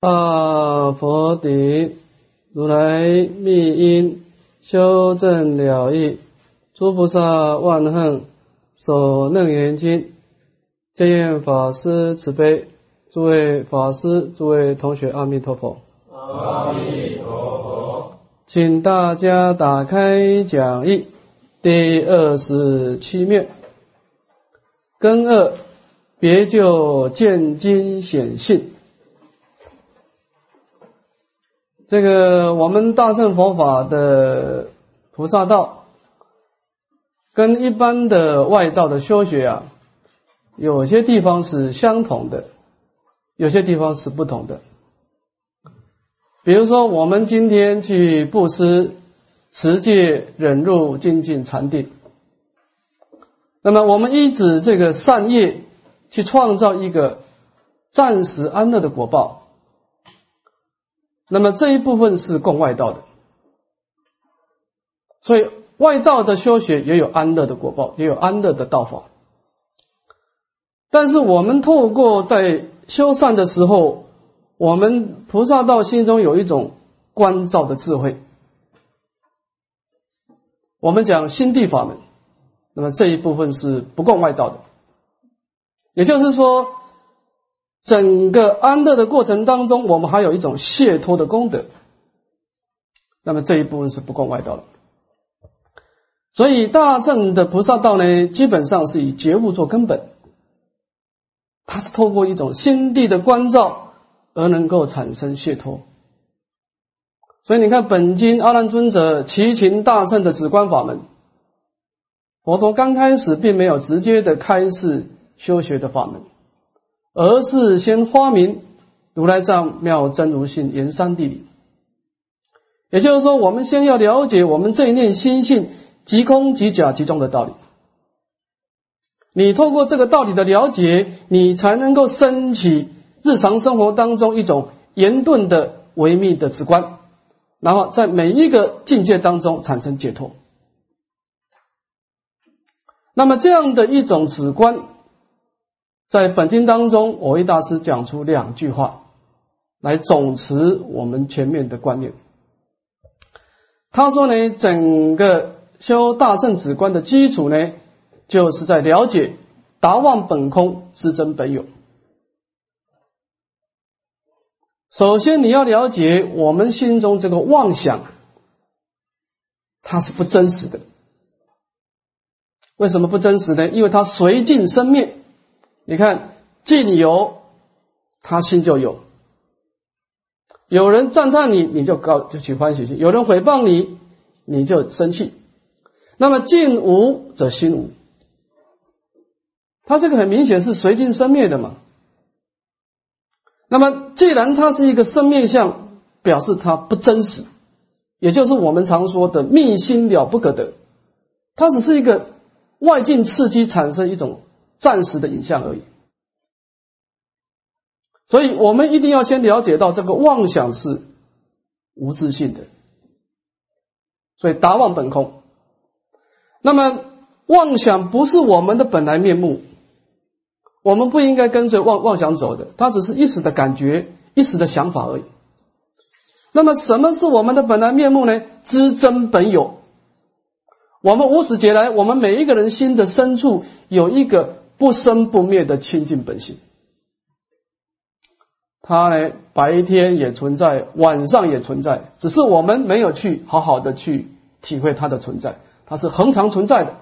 啊，佛顶，如来密因修正了义，诸菩萨万恨手能言经，见愿法师慈悲，诸位法师，诸位同学，阿弥陀佛。阿弥陀佛，请大家打开讲义第二十七面，根二别就见经显性。这个我们大乘佛法的菩萨道，跟一般的外道的修学啊，有些地方是相同的，有些地方是不同的。比如说，我们今天去布施、持戒、忍辱、精进、禅定，那么我们依止这个善业去创造一个暂时安乐的果报。那么这一部分是供外道的，所以外道的修学也有安乐的果报，也有安乐的道法。但是我们透过在修善的时候，我们菩萨道心中有一种关照的智慧。我们讲心地法门，那么这一部分是不供外道的，也就是说。整个安乐的过程当中，我们还有一种解脱的功德，那么这一部分是不供外道的。所以大乘的菩萨道呢，基本上是以觉悟做根本，它是透过一种心地的关照而能够产生解脱。所以你看，本经阿难尊者齐秦大乘的止观法门，佛陀刚开始并没有直接的开示修学的法门。而是先发明如来藏妙真如性言三地理，也就是说，我们先要了解我们这一念心性即空即假即中的道理。你透过这个道理的了解，你才能够升起日常生活当中一种严顿的唯密的直观，然后在每一个境界当中产生解脱。那么这样的一种直观。在本经当中，我为大师讲出两句话来总持我们前面的观念。他说呢，整个修大圣止观的基础呢，就是在了解达妄本空知真本有。首先，你要了解我们心中这个妄想，它是不真实的。为什么不真实呢？因为它随境生灭。你看，境有，他心就有。有人赞叹你，你就高就起欢喜心；有人诽谤你，你就生气。那么境无则心无，他这个很明显是随境生灭的嘛。那么既然它是一个生灭相，表示它不真实，也就是我们常说的密心了不可得，它只是一个外境刺激产生一种。暂时的影像而已，所以我们一定要先了解到这个妄想是无自性的，所以达妄本空。那么妄想不是我们的本来面目，我们不应该跟着妄妄想走的，它只是一时的感觉、一时的想法而已。那么什么是我们的本来面目呢？知真本有。我们无始劫来，我们每一个人心的深处有一个。不生不灭的清净本性，它呢白天也存在，晚上也存在，只是我们没有去好好的去体会它的存在，它是恒常存在的。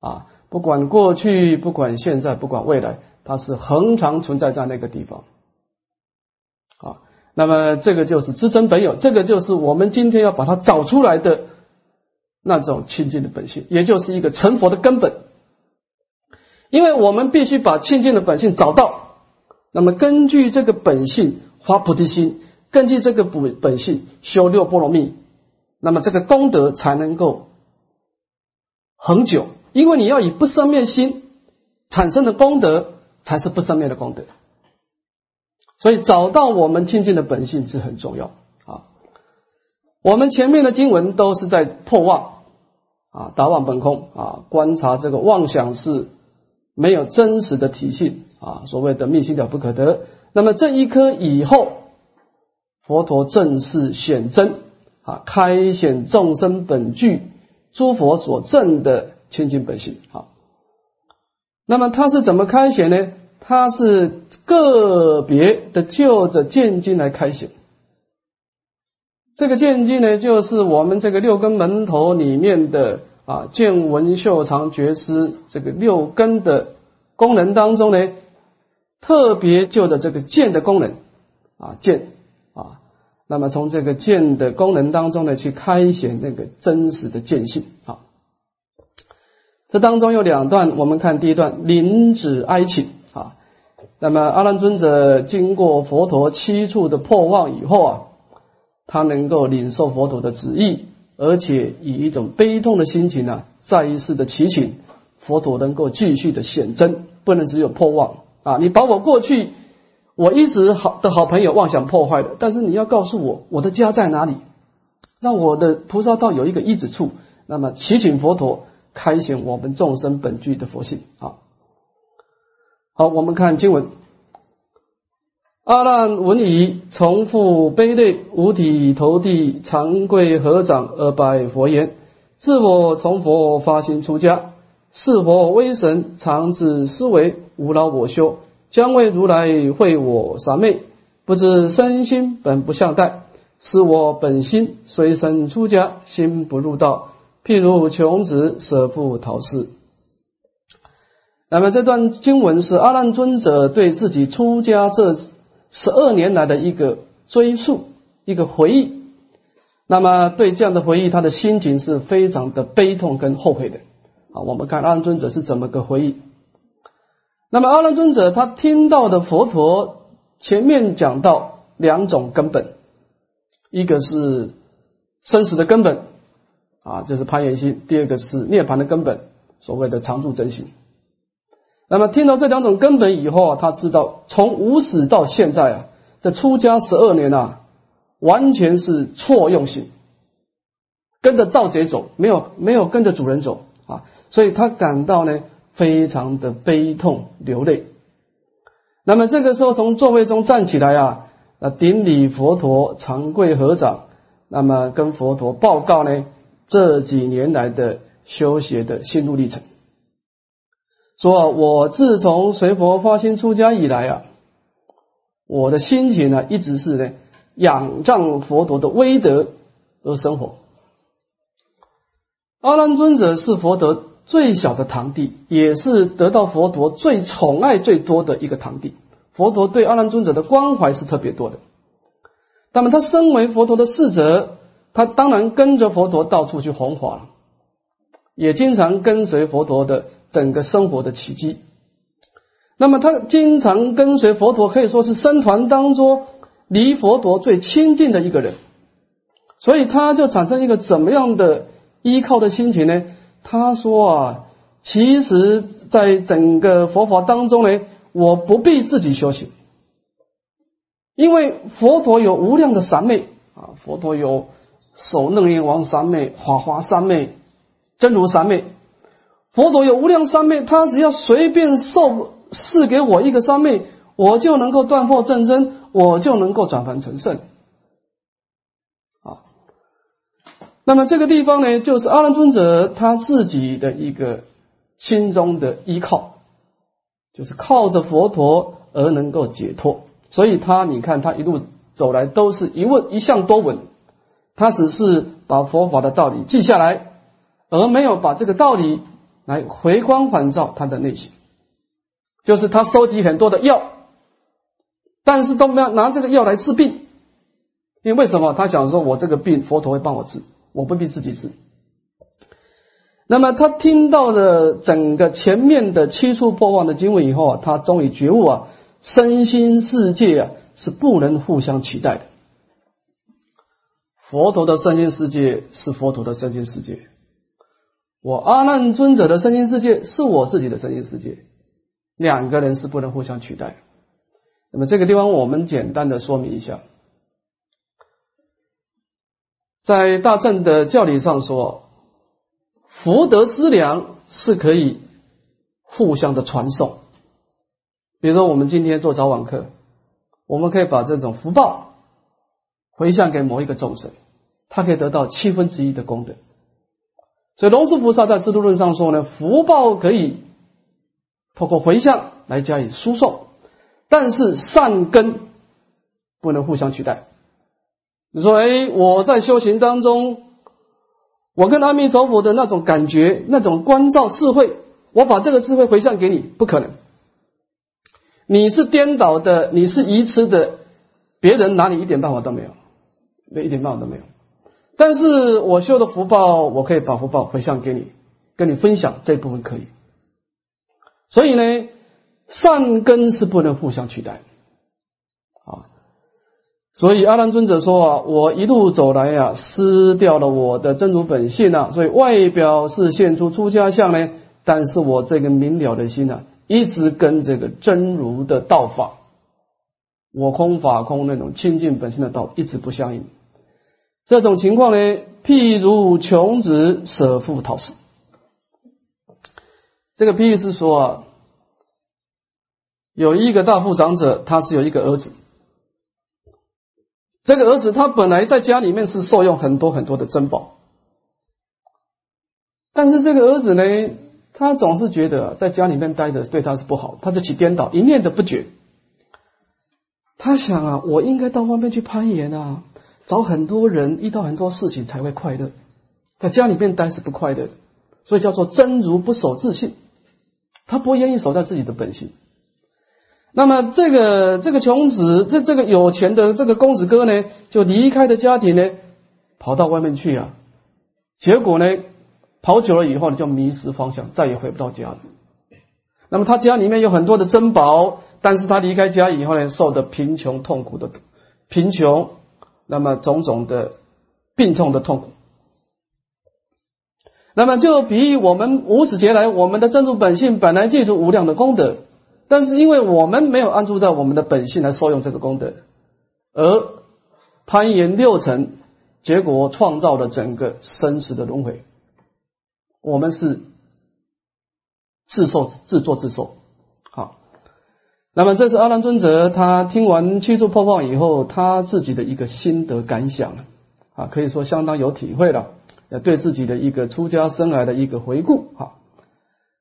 啊，不管过去，不管现在，不管未来，它是恒常存在在那个地方。啊，那么这个就是知真本有，这个就是我们今天要把它找出来的那种清净的本性，也就是一个成佛的根本。因为我们必须把清净的本性找到，那么根据这个本性发菩提心，根据这个本本性修六波罗蜜，那么这个功德才能够恒久。因为你要以不生灭心产生的功德，才是不生灭的功德。所以找到我们清净的本性是很重要啊。我们前面的经文都是在破妄啊，达妄本空啊，观察这个妄想是。没有真实的体性啊，所谓的密心了不可得。那么这一颗以后，佛陀正式显真啊，开显众生本具诸佛所证的清净本性。好，那么他是怎么开显呢？他是个别的就着见经来开显。这个见经呢，就是我们这个六根门头里面的啊见闻嗅尝觉知这个六根的功能当中呢。特别就着这个见的功能啊，见啊，那么从这个见的功能当中呢，去开显那个真实的见性啊。这当中有两段，我们看第一段，临止哀请啊。那么阿难尊者经过佛陀七处的破妄以后啊，他能够领受佛陀的旨意，而且以一种悲痛的心情呢，再一次的祈请佛陀能够继续的显真，不能只有破妄。啊！你把我过去我一直好的好朋友妄想破坏了，但是你要告诉我我的家在哪里，让我的菩萨道有一个依止处。那么祈请佛陀开显我们众生本具的佛性。啊。好，我们看经文：阿难闻已，重复悲泪，五体投地，长跪合掌而拜佛言：“自我从佛发心出家，是佛威神，常自思维。”无劳我修，将为如来会我三昧。不知身心本不相待，是我本心随身出家，心不入道。譬如穷子舍父逃世。那么这段经文是阿难尊者对自己出家这十二年来的一个追溯，一个回忆。那么对这样的回忆，他的心情是非常的悲痛跟后悔的。啊，我们看阿难尊者是怎么个回忆。那么阿难尊者他听到的佛陀前面讲到两种根本，一个是生死的根本啊，就是攀缘心；第二个是涅槃的根本，所谓的常住真心。那么听到这两种根本以后啊，他知道从无始到现在啊，这出家十二年啊，完全是错用心，跟着盗贼走，没有没有跟着主人走啊，所以他感到呢。非常的悲痛流泪，那么这个时候从座位中站起来啊，啊顶礼佛陀，长跪合掌，那么跟佛陀报告呢这几年来的修学的心路历程，说我自从随佛发心出家以来啊，我的心情呢一直是呢仰仗佛陀的威德而生活。阿难尊者是佛陀。最小的堂弟，也是得到佛陀最宠爱最多的一个堂弟。佛陀对阿难尊者的关怀是特别多的。那么他身为佛陀的侍者，他当然跟着佛陀到处去弘法，也经常跟随佛陀的整个生活的奇迹。那么他经常跟随佛陀，可以说是僧团当中离佛陀最亲近的一个人。所以他就产生一个怎么样的依靠的心情呢？他说啊，其实，在整个佛法当中呢，我不必自己修行，因为佛陀有无量的三昧啊，佛陀有首楞严王三昧、法华三昧、真如三昧，佛陀有无量三昧，他只要随便授赐给我一个三昧，我就能够断惑正真，我就能够转凡成圣。啊那么这个地方呢，就是阿难尊者他自己的一个心中的依靠，就是靠着佛陀而能够解脱。所以他，你看他一路走来都是一问一向多闻，他只是把佛法的道理记下来，而没有把这个道理来回光返照他的内心。就是他收集很多的药，但是都没有拿这个药来治病，因为为什么？他想说我这个病佛陀会帮我治。我不必自己治。那么他听到了整个前面的七处破妄的经文以后啊，他终于觉悟啊，身心世界啊是不能互相取代的。佛陀的身心世界是佛陀的身心世界，我阿难尊者的身心世界是我自己的身心世界，两个人是不能互相取代。那么这个地方我们简单的说明一下。在大乘的教理上说，福德之粮是可以互相的传送。比如说，我们今天做早晚课，我们可以把这种福报回向给某一个众生，他可以得到七分之一的功德。所以龙树菩萨在《制度论》上说呢，福报可以透过回向来加以输送，但是善根不能互相取代。你说，哎，我在修行当中，我跟阿弥陀佛的那种感觉，那种关照智慧，我把这个智慧回向给你，不可能。你是颠倒的，你是愚痴的，别人拿你一点办法都没有，没一点办法都没有。但是我修的福报，我可以把福报回向给你，跟你分享这部分可以。所以呢，善根是不能互相取代啊。所以阿难尊者说啊，我一路走来呀，失掉了我的真如本性啊，所以外表是现出出家相呢，但是我这个明了的心呢。一直跟这个真如的道法，我空法空那种清净本性的道一直不相应。这种情况呢，譬如穷子舍父讨死。这个譬喻是说啊，有一个大富长者，他是有一个儿子。这个儿子他本来在家里面是受用很多很多的珍宝，但是这个儿子呢？他总是觉得在家里面待着对他是不好，他就起颠倒，一念都不觉。他想啊，我应该到外面去攀岩啊，找很多人，遇到很多事情才会快乐。在家里面待是不快乐的，所以叫做真如不守自信，他不愿意守在自己的本性。那么这个这个穷子，这这个有钱的这个公子哥呢，就离开的家庭呢，跑到外面去啊，结果呢？跑久了以后呢，就迷失方向，再也回不到家了。那么他家里面有很多的珍宝，但是他离开家以后呢，受的贫穷痛苦的贫穷，那么种种的病痛的痛苦。那么就比喻我们无始劫来，我们的真如本性本来具足无量的功德，但是因为我们没有安住在我们的本性来受用这个功德，而攀岩六层，结果创造了整个生死的轮回。我们是自受自作自受，那么这是阿难尊者他听完七处破放以后，他自己的一个心得感想啊，可以说相当有体会了，对自己的一个出家生涯的一个回顾。好，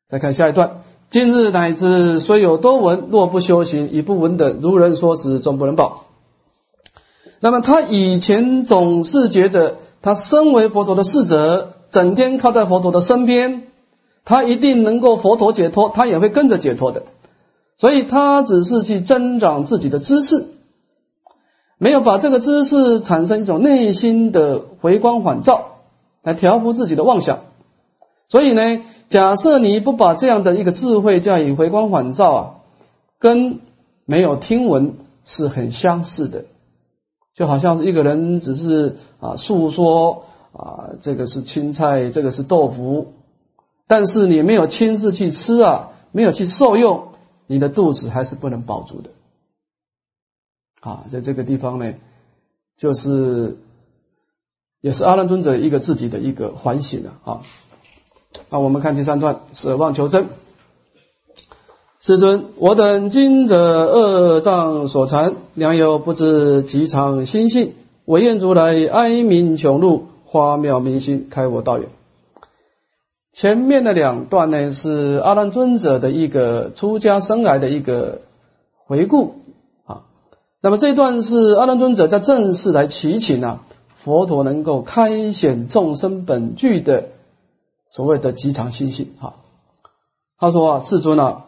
再看下一段：今日乃至虽有多闻，若不修行，以不闻等如人说时，终不能报。那么他以前总是觉得，他身为佛陀的侍者。整天靠在佛陀的身边，他一定能够佛陀解脱，他也会跟着解脱的。所以他只是去增长自己的知识，没有把这个知识产生一种内心的回光返照，来调伏自己的妄想。所以呢，假设你不把这样的一个智慧加以回光返照啊，跟没有听闻是很相似的，就好像是一个人只是啊诉说。啊，这个是青菜，这个是豆腐，但是你没有亲自去吃啊，没有去受用，你的肚子还是不能保住的。啊，在这个地方呢，就是也是阿难尊者一个自己的一个反省了啊。那我们看第三段，舍妄求真。世尊，我等今者恶障所缠，良友不知极常心性，唯愿如来哀悯穷路。花妙明心，开我道远。前面的两段呢，是阿难尊者的一个出家生涯的一个回顾啊。那么这一段是阿难尊者在正式来祈请啊，佛陀能够开显众生本具的所谓的极常心性啊。他说啊，世尊啊，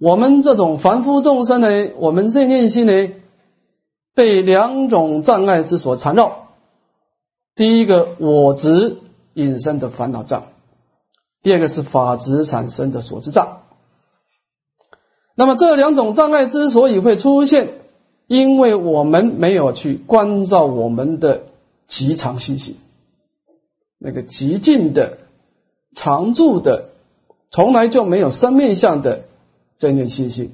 我们这种凡夫众生呢，我们这念心呢，被两种障碍之所缠绕。第一个我执引生的烦恼障，第二个是法执产生的所知障。那么这两种障碍之所以会出现，因为我们没有去关照我们的极常心性，那个极尽的、常住的、从来就没有生命相的这念心性。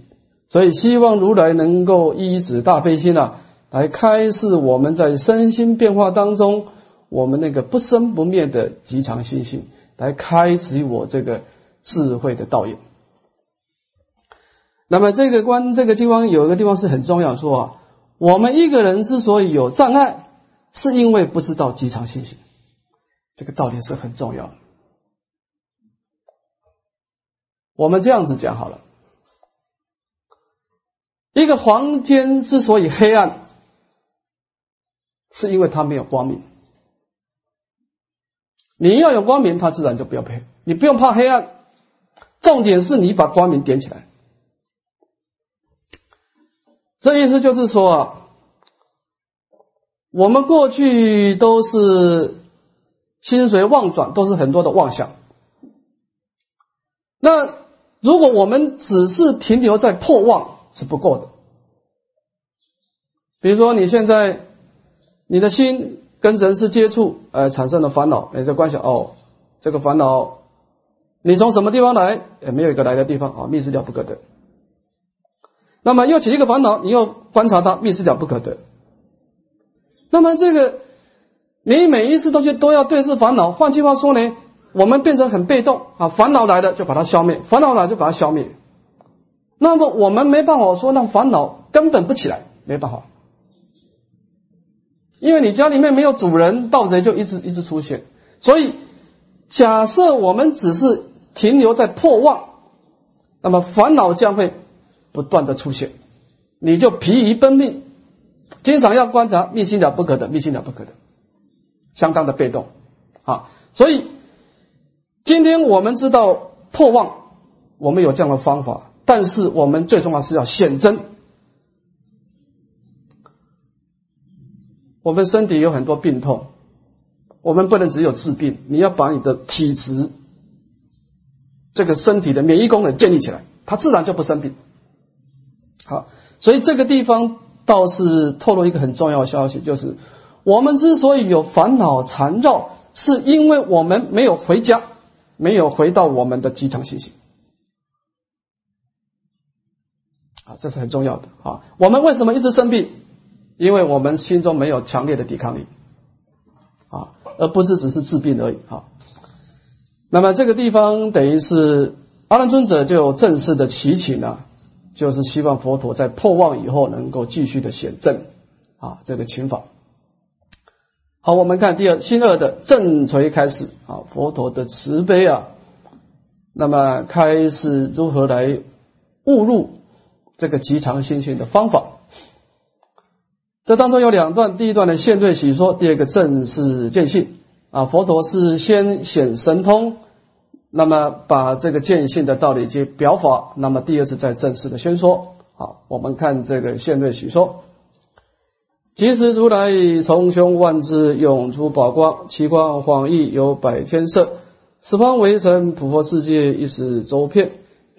所以希望如来能够依止大悲心啊，来开示我们在身心变化当中。我们那个不生不灭的极常心性，来开启我这个智慧的道业。那么这个关这个地方有一个地方是很重要，说啊，我们一个人之所以有障碍，是因为不知道极常信心，这个道理是很重要的。我们这样子讲好了，一个房间之所以黑暗，是因为它没有光明。你要有光明，它自然就不要黑。你不用怕黑暗，重点是你把光明点起来。这意思就是说，我们过去都是心随妄转，都是很多的妄想。那如果我们只是停留在破妄是不够的。比如说你现在你的心跟人事接触，呃，产生了烦恼，你就观想哦，这个烦恼你从什么地方来？也没有一个来的地方啊，密室了不可得。那么又起一个烦恼，你又观察它，密室了不可得。那么这个你每一次都去都要对视烦恼，换句话说呢，我们变成很被动啊，烦恼来了就把它消灭，烦恼来就把它消灭。那么我们没办法说让烦恼根本不起来，没办法，因为你家里面没有主人，盗贼就一直一直出现。所以假设我们只是停留在破妄，那么烦恼将会。不断的出现，你就疲于奔命，经常要观察，密心了不可得，密心了不可得，相当的被动啊。所以今天我们知道破妄，我们有这样的方法，但是我们最重要是要显真。我们身体有很多病痛，我们不能只有治病，你要把你的体质，这个身体的免疫功能建立起来，它自然就不生病。好，所以这个地方倒是透露一个很重要的消息，就是我们之所以有烦恼缠绕，是因为我们没有回家，没有回到我们的基层信息。啊，这是很重要的啊。我们为什么一直生病？因为我们心中没有强烈的抵抗力啊，而不是只是治病而已啊。那么这个地方等于是阿难尊者就正式的祈请呢。就是希望佛陀在破妄以后能够继续的显正啊，这个情法。好，我们看第二新二的正垂开始啊，佛陀的慈悲啊，那么开始如何来误入这个极长心性的方法。这当中有两段，第一段的现对喜说，第二个正是见性啊。佛陀是先显神通。那么把这个见性的道理及表法，那么第二次再正式的宣说。好，我们看这个现对许说：，即时如来以从胸万字涌出宝光，其光晃熠有百千色，十方围城普佛世界一时周遍，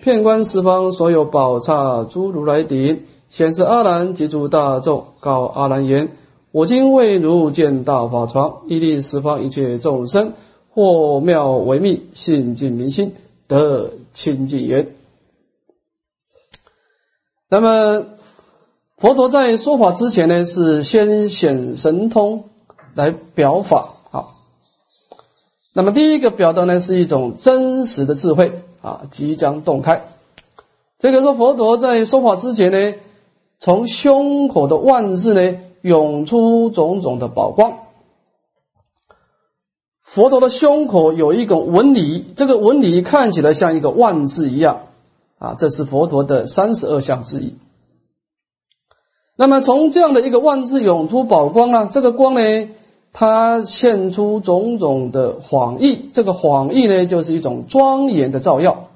遍观十方所有宝刹诸如来顶，显示阿难及诸大众，告阿难言：我今为汝见大法床，以令十方一切众生。或妙为密，信尽民心，得清净言。那么，佛陀在说法之前呢，是先显神通来表法。好，那么第一个表达呢，是一种真实的智慧啊，即将洞开。这个说佛陀在说法之前呢，从胸口的万字呢，涌出种种的宝光。佛陀的胸口有一个纹理，这个纹理看起来像一个万字一样啊，这是佛陀的三十二相之一。那么从这样的一个万字涌出宝光呢，这个光呢，它现出种种的晃意，这个晃意呢，就是一种庄严的照耀，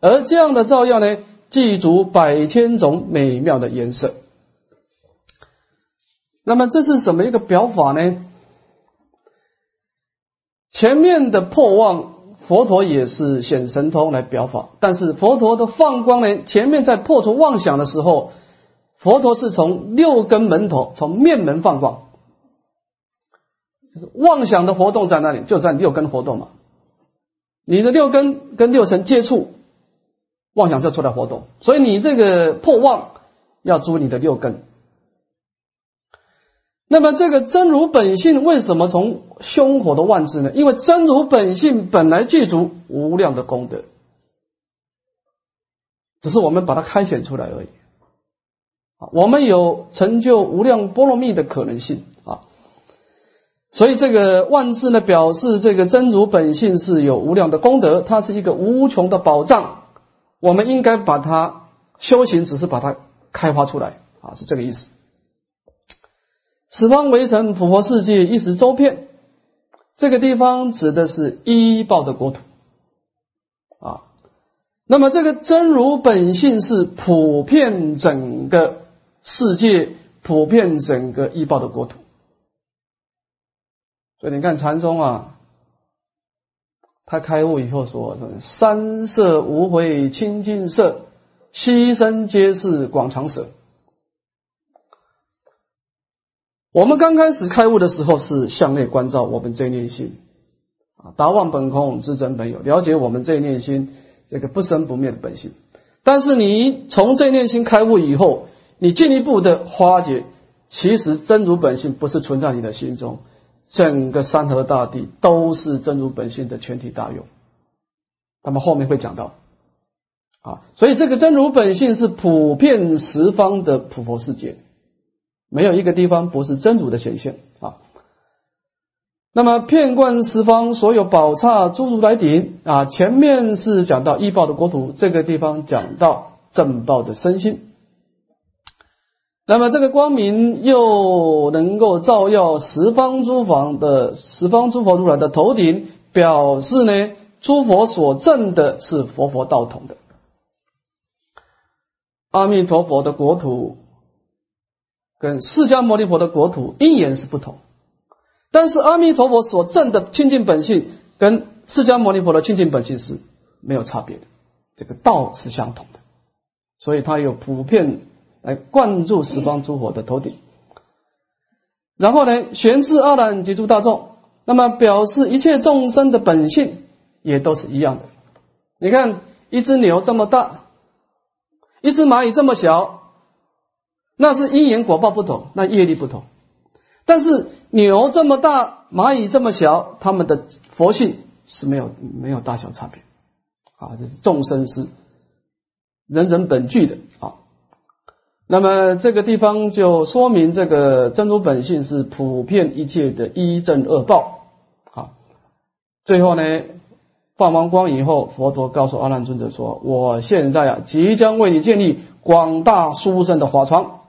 而这样的照耀呢，具足百千种美妙的颜色。那么这是什么一个表法呢？前面的破妄，佛陀也是显神通来表法，但是佛陀的放光呢？前面在破除妄想的时候，佛陀是从六根门头，从面门放光，就是妄想的活动在那里？就在六根活动嘛。你的六根跟六尘接触，妄想就出来活动，所以你这个破妄要诛你的六根。那么这个真如本性为什么从胸口的万字呢？因为真如本性本来具足无量的功德，只是我们把它开显出来而已。啊，我们有成就无量波罗蜜的可能性啊。所以这个万字呢，表示这个真如本性是有无量的功德，它是一个无穷的宝藏。我们应该把它修行，只是把它开发出来啊，是这个意思。十方围城普佛世界一时周遍，这个地方指的是依报的国土啊。那么这个真如本性是普遍整个世界，普遍整个依报的国土。所以你看禅宗啊，他开悟以后说：“三色无悔清净色，悉身皆是广长舍。”我们刚开始开悟的时候是向内关照我们这念心啊，达望本空，知真本有，了解我们这念心这个不生不灭的本性。但是你从这念心开悟以后，你进一步的发觉，其实真如本性不是存在你的心中。整个山河大地都是真如本性的全体大用，那么后面会讲到啊，所以这个真如本性是普遍十方的普佛世界，没有一个地方不是真如的显现啊。那么遍观十方所有宝刹诸如来顶啊，前面是讲到易报的国土，这个地方讲到正报的身心。那么这个光明又能够照耀十方诸佛的十方诸佛如来的头顶，表示呢，诸佛所证的是佛佛道统的。阿弥陀佛的国土跟释迦牟尼佛的国土因缘是不同，但是阿弥陀佛所证的清净本性跟释迦牟尼佛的清净本性是没有差别的，这个道是相同的，所以它有普遍。来灌注十方诸佛的头顶，然后呢，玄智阿难及诸大众，那么表示一切众生的本性也都是一样的。你看，一只牛这么大，一只蚂蚁这么小，那是因缘果报不同，那业力不同。但是牛这么大，蚂蚁这么小，他们的佛性是没有没有大小差别啊，这是众生是人人本具的啊。那么这个地方就说明这个真如本性是普遍一切的一正二报。好，最后呢，放完光以后，佛陀告诉阿难尊者说：“我现在啊，即将为你建立广大殊胜的法床。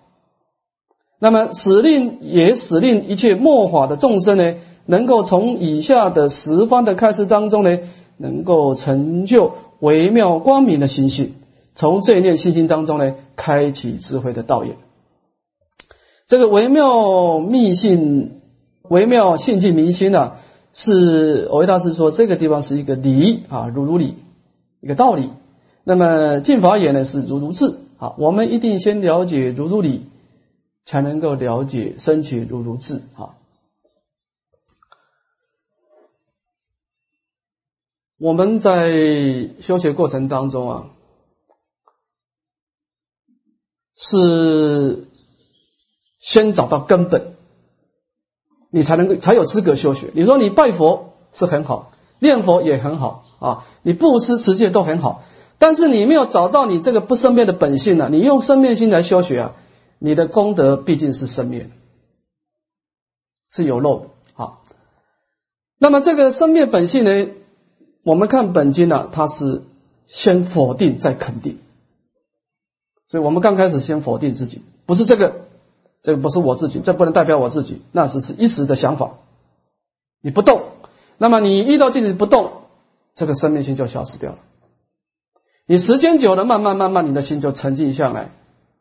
那么使令也使令一切末法的众生呢，能够从以下的十方的开示当中呢，能够成就微妙光明的心性。”从这一念信心当中呢，开启智慧的道眼。这个微妙密信、微妙信境明心呢，是维大师说这个地方是一个理啊，如如理，一个道理。那么净法眼呢是如如智啊，我们一定先了解如如理，才能够了解升起如如智啊。我们在修学过程当中啊。是先找到根本，你才能够才有资格修学。你说你拜佛是很好，念佛也很好啊，你布施持戒都很好，但是你没有找到你这个不生灭的本性呢？你用生灭心来修学啊，你的功德毕竟是生灭，是有漏的啊。那么这个生灭本性呢？我们看本经呢，它是先否定再肯定。所以我们刚开始先否定自己，不是这个，这个不是我自己，这不能代表我自己，那是是一时的想法。你不动，那么你遇到境界不动，这个生命心就消失掉了。你时间久了，慢慢慢慢，你的心就沉静下来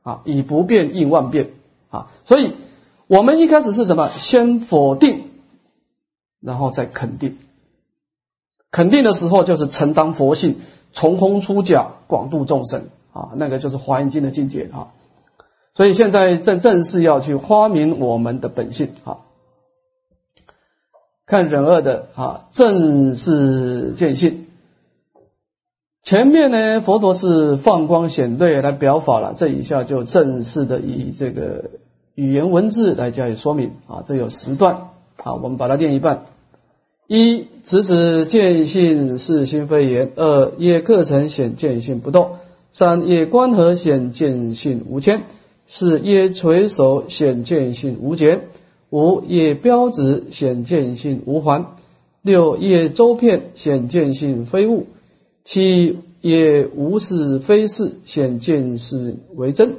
啊，以不变应万变啊。所以我们一开始是什么？先否定，然后再肯定。肯定的时候就是承担佛性，从空出假，广度众生。啊，那个就是华严经的境界啊，所以现在正正是要去发明我们的本性啊，看忍恶的啊，正是见性。前面呢，佛陀是放光显对来表法了，这一下就正式的以这个语言文字来加以说明啊，这有十段啊，我们把它念一半：一，直指见性是心非言；二，业课程显见性不动。三业观合显见性无牵；四业垂手显见性无减；五业标指显见性无还；六业周遍显见性非物；七业无是非是显见是为真；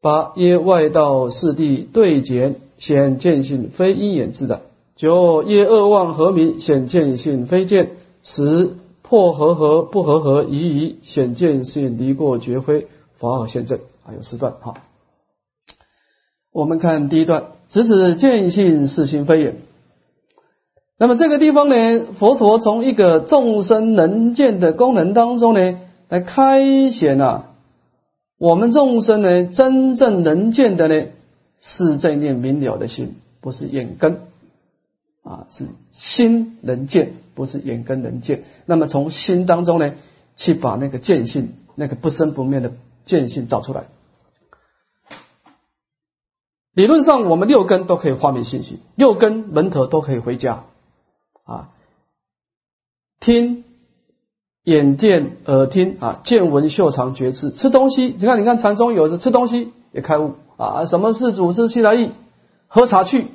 八业外道四谛对简显见性非因缘之的；九业恶妄合名显见性非见；十破合合不合合疑疑显见性离过绝非法尔现正啊，有四段哈。我们看第一段，直指见性是心非也。那么这个地方呢，佛陀从一个众生能见的功能当中呢，来开显啊，我们众生呢真正能见的呢，是这念明了的心，不是眼根啊，是心能见。不是眼根能见，那么从心当中呢，去把那个见性、那个不生不灭的见性找出来。理论上，我们六根都可以化灭信息，六根门头都可以回家啊，听、眼见、耳听啊，见闻嗅尝觉知，吃东西。你看，你看禅宗有的吃东西也开悟啊。什么是祖师去来意？喝茶去。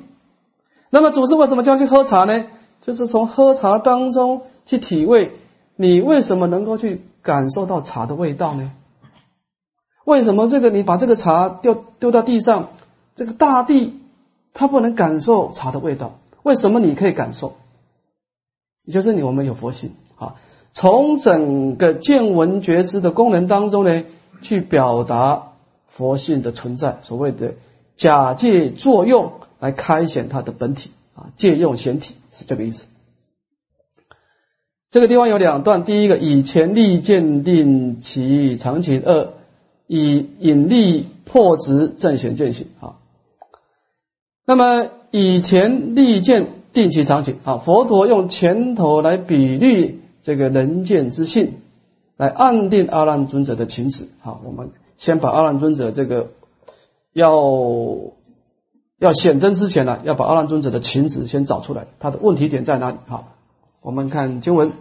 那么祖师为什么叫去喝茶呢？就是从喝茶当中去体味，你为什么能够去感受到茶的味道呢？为什么这个你把这个茶丢丢到地上，这个大地它不能感受茶的味道？为什么你可以感受？也就是你我们有佛性啊，从整个见闻觉知的功能当中呢，去表达佛性的存在，所谓的假借作用来开显它的本体。啊，借用显体是这个意思。这个地方有两段，第一个以前力鉴定其常情，二以引力破执正显见性。啊，那么以前力鉴定其常情，啊，佛陀用拳头来比喻这个人见之性，来暗定阿难尊者的情旨。好，我们先把阿难尊者这个要。要显真之前呢，要把阿难尊者的情旨先找出来，他的问题点在哪里？好，我们看经文：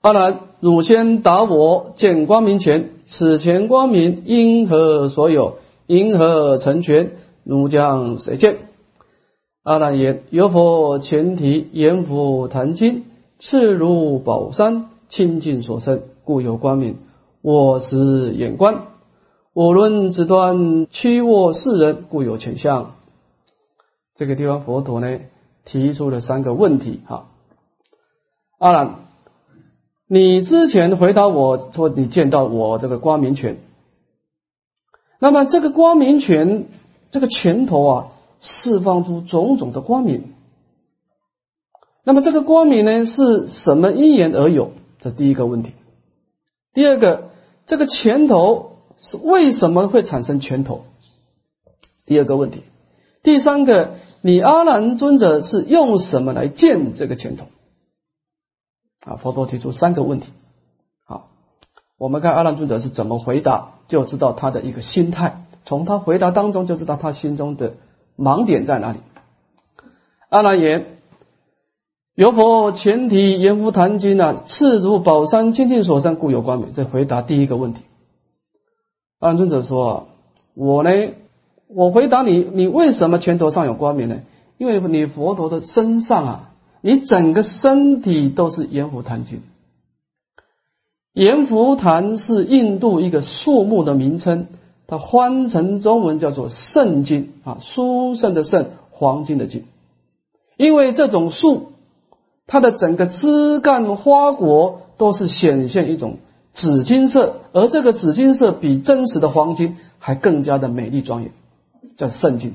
阿难，汝先答我，见光明前，此前光明因何所有？因何成全？汝将谁见？阿难言：有佛前提，言佛谈经，次如宝山，清净所生，故有光明。我是眼观。我论此端屈卧世人，故有前相。这个地方佛陀呢提出了三个问题。哈，阿难，你之前回答我说你见到我这个光明拳，那么这个光明拳这个拳头啊，释放出种种的光明。那么这个光明呢是什么因缘而有？这第一个问题。第二个，这个拳头。是为什么会产生拳头？第二个问题，第三个，你阿难尊者是用什么来见这个拳头？啊，佛陀提出三个问题。好，我们看阿难尊者是怎么回答，就知道他的一个心态。从他回答当中就知道他心中的盲点在哪里。阿难言：由佛前提言福坛经啊，次如宝山清净所生，故有光明。这回答第一个问题。安尊者说：“我呢，我回答你，你为什么拳头上有光明呢？因为你佛陀的身上啊，你整个身体都是阎浮檀经。阎浮檀是印度一个树木的名称，它翻成中文叫做圣经啊，书圣的圣，黄金的金。因为这种树，它的整个枝干花果都是显现一种。”紫金色，而这个紫金色比真实的黄金还更加的美丽庄严，叫圣金。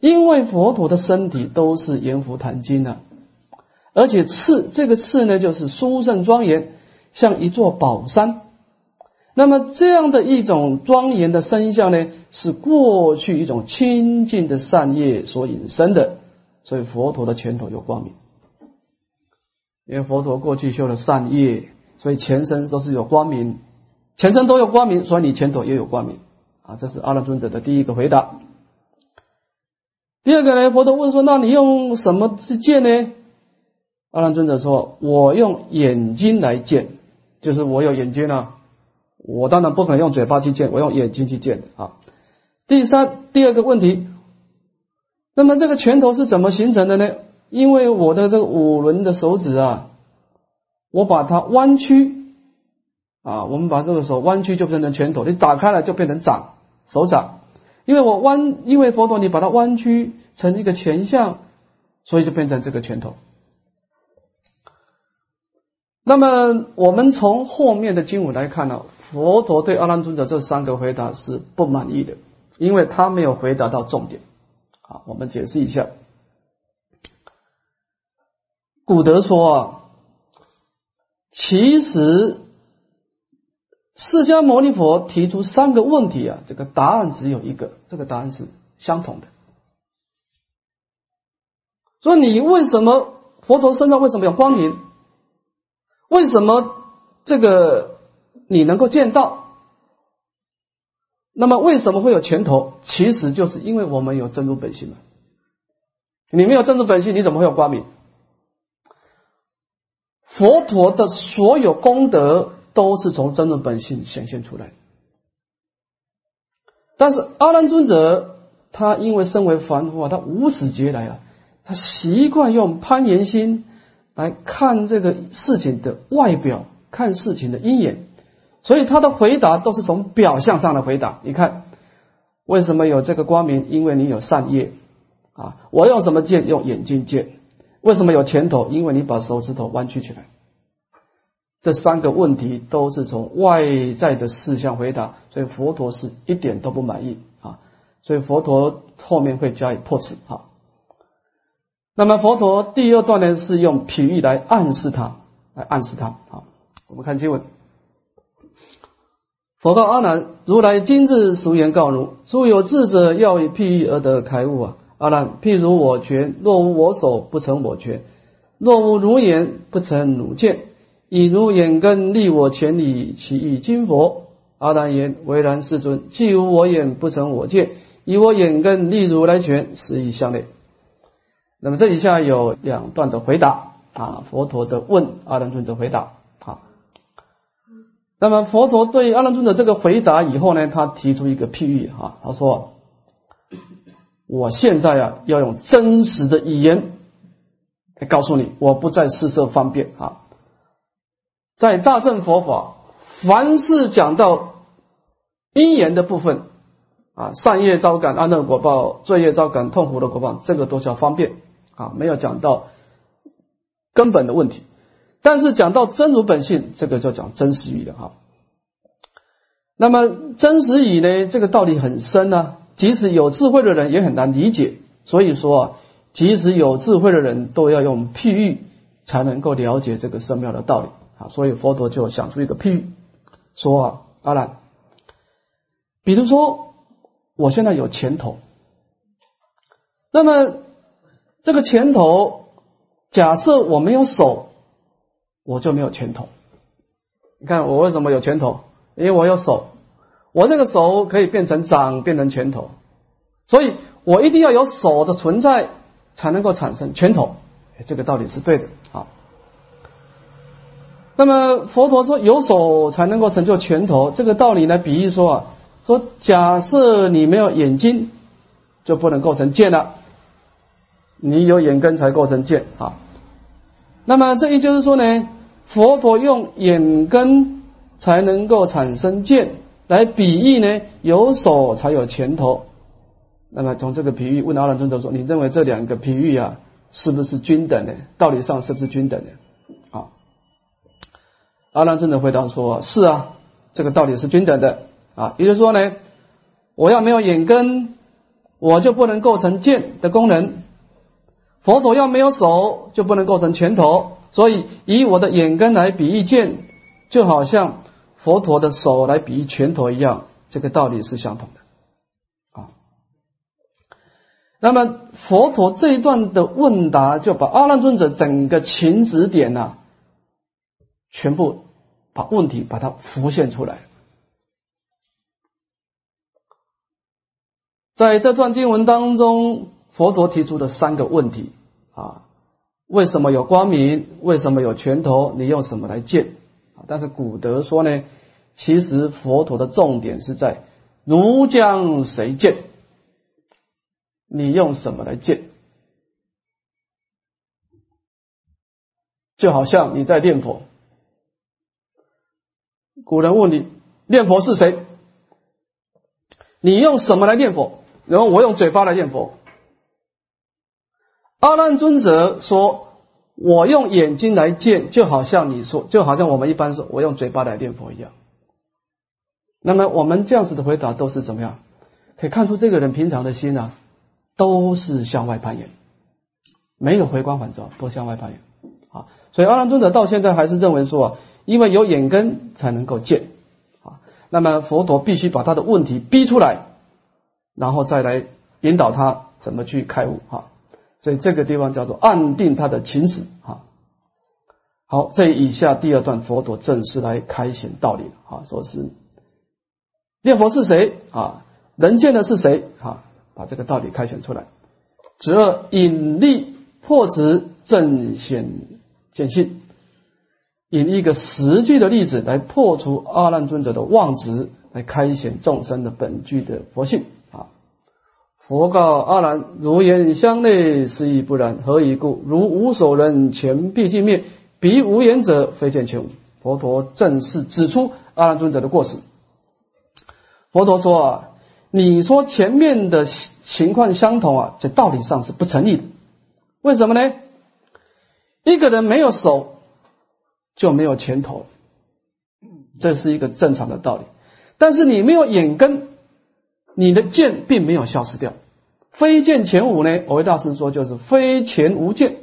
因为佛陀的身体都是阎浮檀金呢，而且次这个次呢，就是殊胜庄严，像一座宝山。那么这样的一种庄严的身相呢，是过去一种清净的善业所引生的，所以佛陀的拳头有光明，因为佛陀过去修了善业。所以前身都是有光明，前身都有光明，所以你前头也有光明啊！这是阿难尊者的第一个回答。第二个呢，佛陀问说：“那你用什么去见呢？”阿难尊者说：“我用眼睛来见，就是我有眼睛啊，我当然不可能用嘴巴去见，我用眼睛去见啊。第三，第二个问题，那么这个拳头是怎么形成的呢？因为我的这个五轮的手指啊，我把它弯曲啊，我们把这个手弯曲就变成拳头，你打开了就变成掌手掌。因为我弯，因为佛陀你把它弯曲成一个拳相，所以就变成这个拳头。那么我们从后面的经文来看呢，佛陀对阿难尊者这三个回答是不满意的，因为他没有回答到重点。好，我们解释一下。古德说啊，其实释迦牟尼佛提出三个问题啊，这个答案只有一个，这个答案是相同的。说你为什么佛陀身上为什么有光明？为什么这个你能够见到？那么为什么会有拳头？其实就是因为我们有真如本性嘛。你没有真如本性，你怎么会有光明？佛陀的所有功德都是从真如本性显现出来。但是阿难尊者他因为身为凡夫啊，他无始劫来啊，他习惯用攀岩心。来看这个事情的外表，看事情的因缘，所以他的回答都是从表象上的回答。你看，为什么有这个光明？因为你有善业啊。我用什么剑？用眼睛剑。为什么有拳头？因为你把手指头弯曲起来。这三个问题都是从外在的事项回答，所以佛陀是一点都不满意啊。所以佛陀后面会加以破斥哈。那么佛陀第二段呢，是用比喻来暗示他，来暗示他。好，我们看经文。佛告阿难：如来今日俗言告汝：诸有智者要以譬喻而得开悟啊！阿难，譬如我拳，若无我手，不成我拳；若无如眼，不成如见。以如眼根立我前里，其意金佛？阿难言：为然，世尊。既无我眼，不成我见；以我眼根立如来拳，实亦相类。那么这以下有两段的回答啊，佛陀的问，阿难尊者回答。啊，那么佛陀对阿难尊者这个回答以后呢，他提出一个譬喻哈，他说：“我现在啊，要用真实的语言来告诉你，我不再施设方便啊。在大乘佛法，凡是讲到因缘的部分啊，善业招感安乐果报，罪业招感痛苦的果报，这个都叫方便。”啊，没有讲到根本的问题，但是讲到真如本性，这个就讲真实语的哈。那么真实语呢，这个道理很深呢，即使有智慧的人也很难理解。所以说，即使有智慧的人都要用譬喻才能够了解这个深妙的道理啊。所以佛陀就想出一个譬喻，说啊，阿难，比如说我现在有拳头，那么。这个拳头，假设我没有手，我就没有拳头。你看我为什么有拳头？因为我有手，我这个手可以变成掌，变成拳头，所以我一定要有手的存在，才能够产生拳头。这个道理是对的。好，那么佛陀说有手才能够成就拳头，这个道理呢，比喻说啊，说假设你没有眼睛，就不能构成剑了。你有眼根才构成见啊，那么这也就是说呢，佛陀用眼根才能够产生见，来比喻呢，有手才有拳头。那么从这个比喻问阿难尊者说，你认为这两个比喻啊，是不是均等的？道理上是不是均等的？啊，阿难尊者回答说，是啊，这个道理是均等的啊。也就是说呢，我要没有眼根，我就不能构成剑的功能。佛陀要没有手，就不能构成拳头，所以以我的眼根来比喻剑，就好像佛陀的手来比喻拳头一样，这个道理是相同的啊。那么佛陀这一段的问答，就把阿难尊者整个情指点呢，全部把问题把它浮现出来。在这段经文当中。佛陀提出的三个问题啊，为什么有光明？为什么有拳头？你用什么来见？但是古德说呢，其实佛陀的重点是在如将谁见，你用什么来见？就好像你在念佛，古人问你念佛是谁，你用什么来念佛？然后我用嘴巴来念佛。阿难尊者说：“我用眼睛来见，就好像你说，就好像我们一般说，我用嘴巴来念佛一样。”那么我们这样子的回答都是怎么样？可以看出这个人平常的心啊，都是向外攀岩，没有回光返照，都向外攀岩。啊，所以阿兰尊者到现在还是认为说，因为有眼根才能够见啊，那么佛陀必须把他的问题逼出来，然后再来引导他怎么去开悟哈。所以这个地方叫做暗定他的情史啊。好，这以下第二段佛陀正式来开显道理啊，说是念佛是谁啊？能见的是谁啊？把这个道理开显出来，只二引力破执正显。见性，以一个实际的例子来破除阿难尊者的妄执，来开显众生的本具的佛性！佛告阿难：如言相内，是亦不然。何以故？如无所人，前必尽灭；彼无言者，非见前无。佛陀正是指出阿难尊者的过失。佛陀说啊，你说前面的情况相同啊，在道理上是不成立的。为什么呢？一个人没有手，就没有前头，这是一个正常的道理。但是你没有眼根，你的剑并没有消失掉。非剑前无呢？我为大师说，就是非前无剑。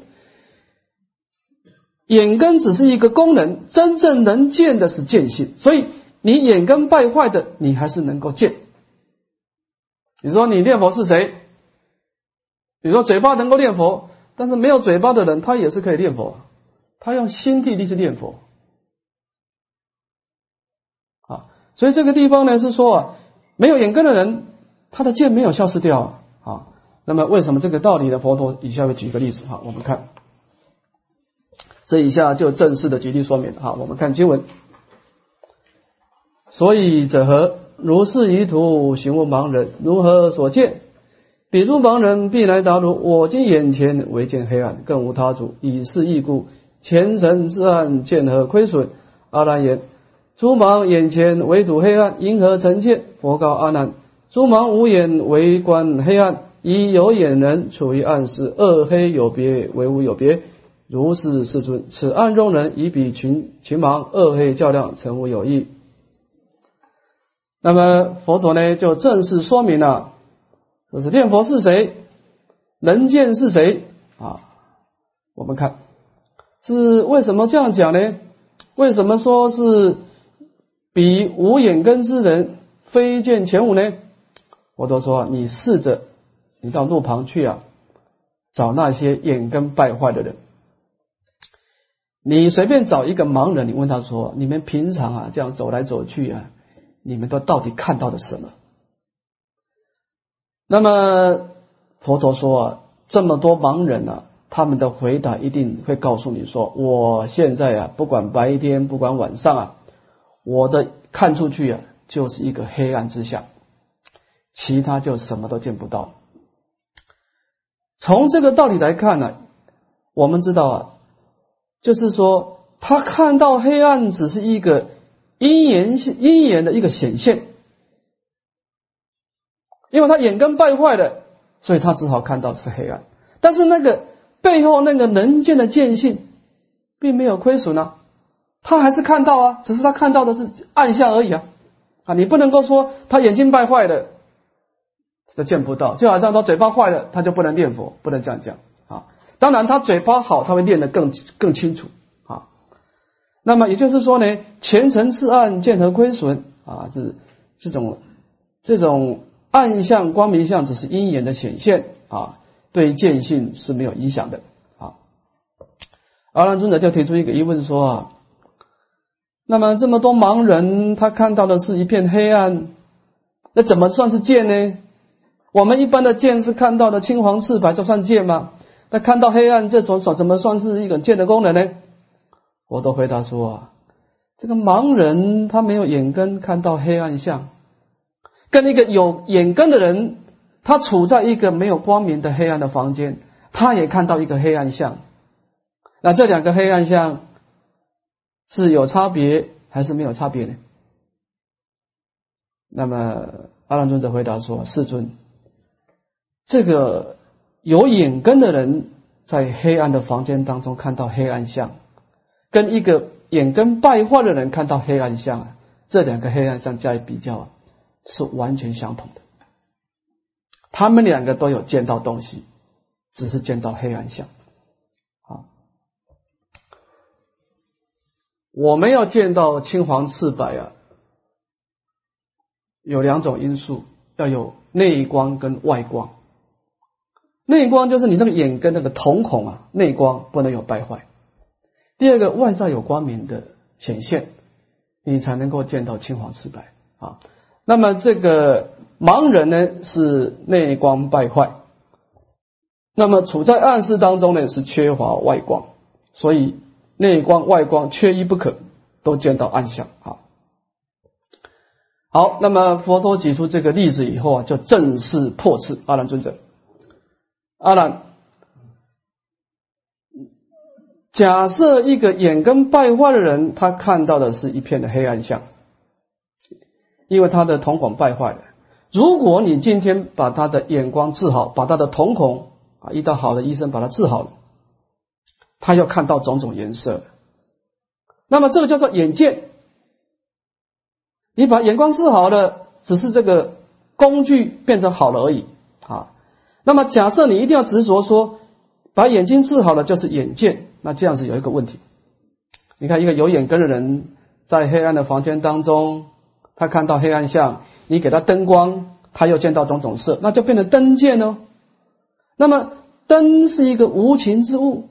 眼根只是一个功能，真正能见的是见性。所以你眼根败坏的，你还是能够见。你说你念佛是谁？你说嘴巴能够念佛？但是没有嘴巴的人，他也是可以念佛，他用心地力去念佛啊。所以这个地方呢是说啊，没有眼根的人，他的剑没有消失掉。啊那么为什么这个道理呢？佛陀以下会举一个例子哈，我们看这以下就正式的举例说明哈。我们看经文，所以者何？如是疑途，行无盲人，如何所见？彼诸盲人必来答如：我今眼前唯见黑暗，更无他主，以是义故，前尘之暗见何亏损？阿难言：诸盲眼前唯睹黑暗，因何成见？佛告阿难：诸盲无眼为观黑暗，以有眼人处于暗室，恶黑有别，为无有别。如是世尊，此暗中人以比群群盲，恶黑较量，成无有异。那么佛陀呢，就正式说明了。就是念佛是谁，能见是谁啊？我们看是为什么这样讲呢？为什么说是比无眼根之人非见前五呢？佛陀说你试着你到路旁去啊，找那些眼根败坏的人，你随便找一个盲人，你问他说：你们平常啊这样走来走去啊，你们都到底看到了什么？那么佛陀说啊，这么多盲人啊，他们的回答一定会告诉你说，我现在啊，不管白天，不管晚上啊，我的看出去啊，就是一个黑暗之相，其他就什么都见不到。从这个道理来看呢，我们知道啊，就是说他看到黑暗只是一个因缘因缘的一个显现。因为他眼根败坏了，所以他只好看到是黑暗。但是那个背后那个能见的见性，并没有亏损啊，他还是看到啊，只是他看到的是暗象而已啊。啊，你不能够说他眼睛败坏了，他见不到，就好像他嘴巴坏了，他就不能念佛，不能这样讲啊。当然，他嘴巴好，他会念得更更清楚啊。那么也就是说呢，前尘是暗，见何亏损啊？是这种这种。暗相、光明相只是因缘的显现啊，对见性是没有影响的啊。阿难尊者就提出一个疑问说啊，那么这么多盲人，他看到的是一片黑暗，那怎么算是见呢？我们一般的见是看到的青黄赤白，就算见吗？那看到黑暗，这所所怎么算是一个见的功能呢？我都回答说啊，这个盲人他没有眼根，看到黑暗相，跟一个有眼根的人，他处在一个没有光明的黑暗的房间，他也看到一个黑暗相。那这两个黑暗相是有差别还是没有差别呢？那么阿难尊者回答说：“世尊，这个有眼根的人在黑暗的房间当中看到黑暗相，跟一个眼根败坏的人看到黑暗相，这两个黑暗相加以比较啊，是完全相同的。他们两个都有见到东西，只是见到黑暗相。啊，我们要见到青黄赤白啊。”有两种因素，要有内光跟外光。内光就是你那个眼跟那个瞳孔啊，内光不能有败坏。第二个，外在有光明的显现，你才能够见到青黄赤白啊。那么这个盲人呢，是内光败坏，那么处在暗室当中呢，是缺乏外光，所以内光外光缺一不可，都见到暗相啊。好，那么佛陀举出这个例子以后啊，就正式破斥阿难尊者。阿难，假设一个眼根败坏的人，他看到的是一片的黑暗相，因为他的瞳孔败坏了。如果你今天把他的眼光治好，把他的瞳孔啊，遇到好的医生把他治好了，他要看到种种颜色，那么这个叫做眼见。你把眼光治好了，只是这个工具变成好了而已。那么假设你一定要执着说把眼睛治好了就是眼见，那这样子有一个问题。你看一个有眼根的人在黑暗的房间当中，他看到黑暗相，你给他灯光，他又见到种种色，那就变成灯见哦。那么灯是一个无情之物，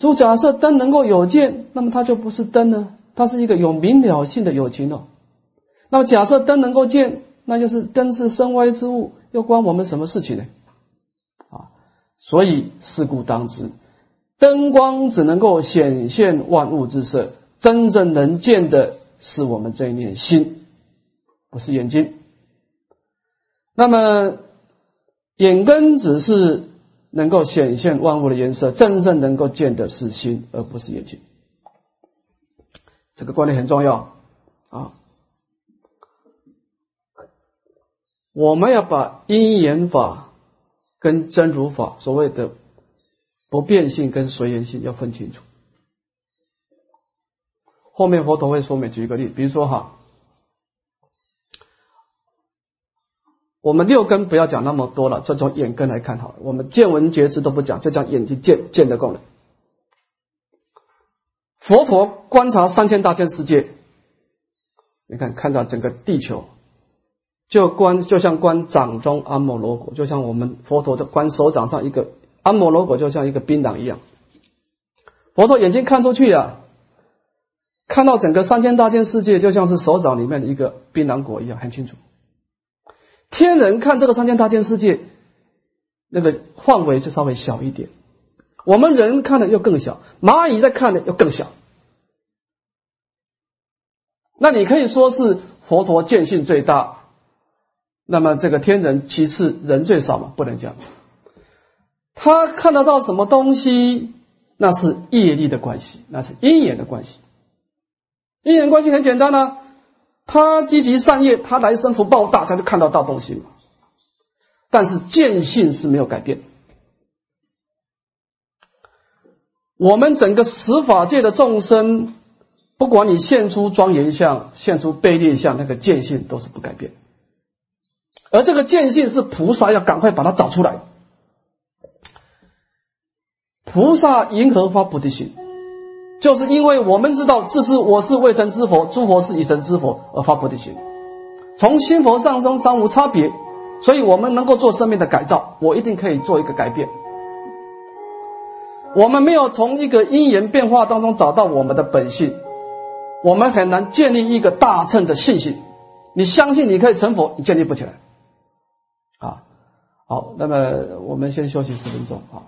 如假设灯能够有见，那么它就不是灯呢，它是一个有明了性的有情哦。那么假设灯能够见，那就是灯是身外之物，又关我们什么事情呢？啊，所以事故当知，灯光只能够显现万物之色，真正能见的是我们这一念心，不是眼睛。那么眼根只是能够显现万物的颜色，真正能够见的是心，而不是眼睛。这个观念很重要啊。我们要把因缘法跟真如法所谓的不变性跟随缘性要分清楚。后面佛陀会说明，举一个例，比如说哈，我们六根不要讲那么多了，就从眼根来看好了。我们见闻觉知都不讲，就讲眼睛见见的功能。佛陀观察三千大千世界，你看看到整个地球。就观就像观掌中阿摩罗果，就像我们佛陀的观手掌上一个阿摩罗果，就像一个槟榔一样。佛陀眼睛看出去啊，看到整个三千大千世界，就像是手掌里面的一个槟榔果一样，很清楚。天人看这个三千大千世界，那个范围就稍微小一点。我们人看的又更小，蚂蚁在看的又更小。那你可以说是佛陀见性最大。那么这个天人其次人最少嘛，不能这样讲。他看得到什么东西，那是业力的关系，那是因缘的关系。因缘关系很简单呢，他积极善业，他来生福报大，他就看到大东西嘛。但是见性是没有改变。我们整个十法界的众生，不管你现出庄严相，现出卑劣相，那个见性都是不改变。而这个见性是菩萨要赶快把它找出来。菩萨因何发菩提心？就是因为我们知道这是我是未成之佛，诸佛是已成之佛而发菩提心。从心佛上中三无差别，所以我们能够做生命的改造，我一定可以做一个改变。我们没有从一个因缘变化当中找到我们的本性，我们很难建立一个大乘的信心。你相信你可以成佛，你建立不起来。好，那么我们先休息十分钟啊。